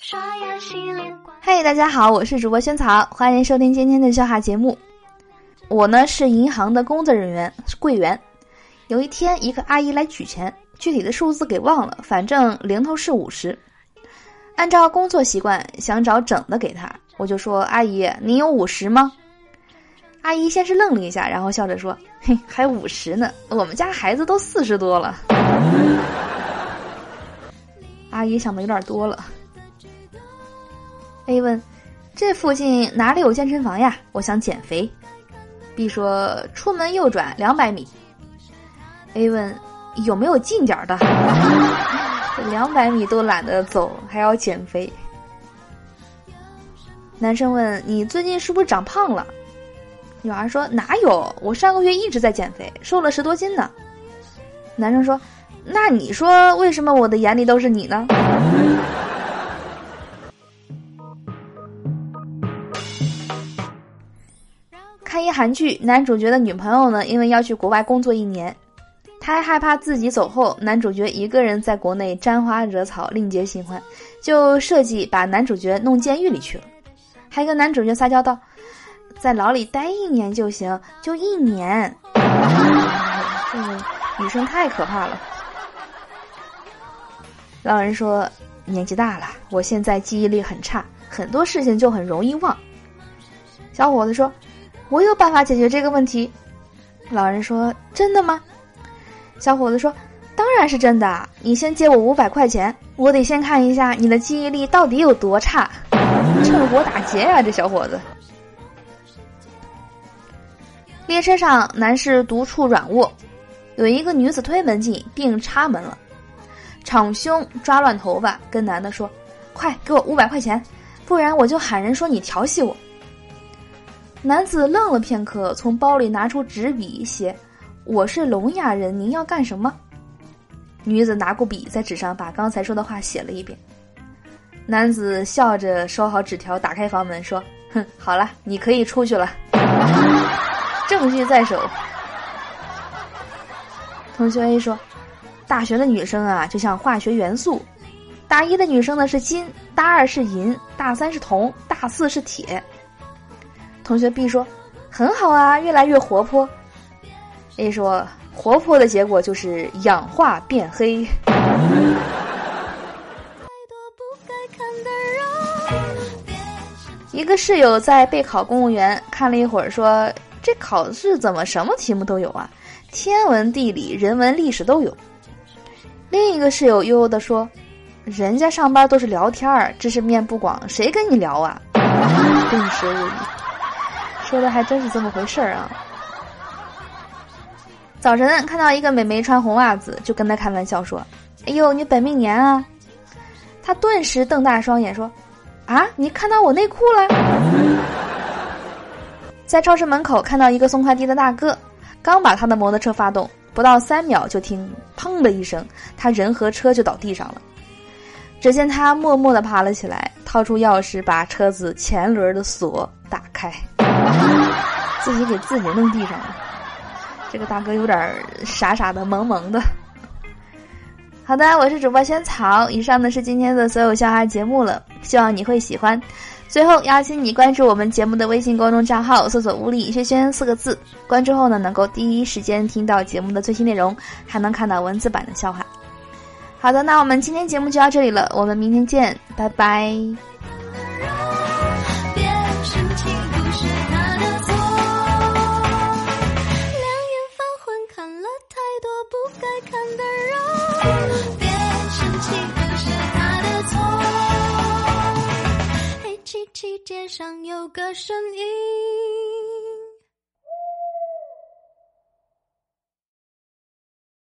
刷牙洗脸。嘿，大家好，我是主播萱草，欢迎收听今天的笑话节目。我呢是银行的工作人员，是柜员。有一天，一个阿姨来取钱，具体的数字给忘了，反正零头是五十。按照工作习惯，想找整的给她，我就说：“阿姨，您有五十吗？”阿姨先是愣了一下，然后笑着说：“嘿，还五十呢，我们家孩子都四十多了。”阿姨想的有点多了。A 问：“这附近哪里有健身房呀？我想减肥。”B 说：“出门右转两百米。”A 问：“有没有近点的？”两百米都懒得走，还要减肥。男生问：“你最近是不是长胖了？”女孩说：“哪有？我上个月一直在减肥，瘦了十多斤呢。”男生说。那你说，为什么我的眼里都是你呢？看一韩剧，男主角的女朋友呢，因为要去国外工作一年，他还害怕自己走后，男主角一个人在国内沾花惹草，另结新欢，就设计把男主角弄监狱里去了，还跟男主角撒娇道：“在牢里待一年就行，就一年。”这个女生太可怕了。老人说：“年纪大了，我现在记忆力很差，很多事情就很容易忘。”小伙子说：“我有办法解决这个问题。”老人说：“真的吗？”小伙子说：“当然是真的。你先借我五百块钱，我得先看一下你的记忆力到底有多差。”趁火打劫呀，这小伙子！列车上，男士独处软卧，有一个女子推门进，并插门了。敞胸抓乱头发，跟男的说：“快给我五百块钱，不然我就喊人说你调戏我。”男子愣了片刻，从包里拿出纸笔写：“我是聋哑人，您要干什么？”女子拿过笔，在纸上把刚才说的话写了一遍。男子笑着收好纸条，打开房门说：“哼，好了，你可以出去了，证据在手。”同学 A 说。大学的女生啊，就像化学元素，大一的女生呢是金，大二是银，大三是铜，大四是铁。同学 B 说：“很好啊，越来越活泼。”A 说：“活泼的结果就是氧化变黑。”一个室友在备考公务员，看了一会儿，说：“这考试怎么什么题目都有啊？天文、地理、人文、历史都有。”另一个室友悠悠地说：“人家上班都是聊天儿，知识面不广，谁跟你聊啊？”顿时无语。说的还真是这么回事儿啊！早晨看到一个美眉穿红袜子，就跟她开玩笑说：“哎呦，你本命年啊！”她顿时瞪大双眼说：“啊，你看到我内裤了？”在超市门口看到一个送快递的大哥，刚把他的摩托车发动。不到三秒，就听“砰”的一声，他人和车就倒地上了。只见他默默地爬了起来，掏出钥匙把车子前轮的锁打开，自己给自己弄地上了。这个大哥有点傻傻的、萌萌的。好的，我是主播萱草，以上呢是今天的所有笑话节目了，希望你会喜欢。最后邀请你关注我们节目的微信公众账号，搜索“物理轩轩”四个字。关注后呢，能够第一时间听到节目的最新内容，还能看到文字版的笑话。好的，那我们今天节目就到这里了，我们明天见，拜拜。街上有个声音。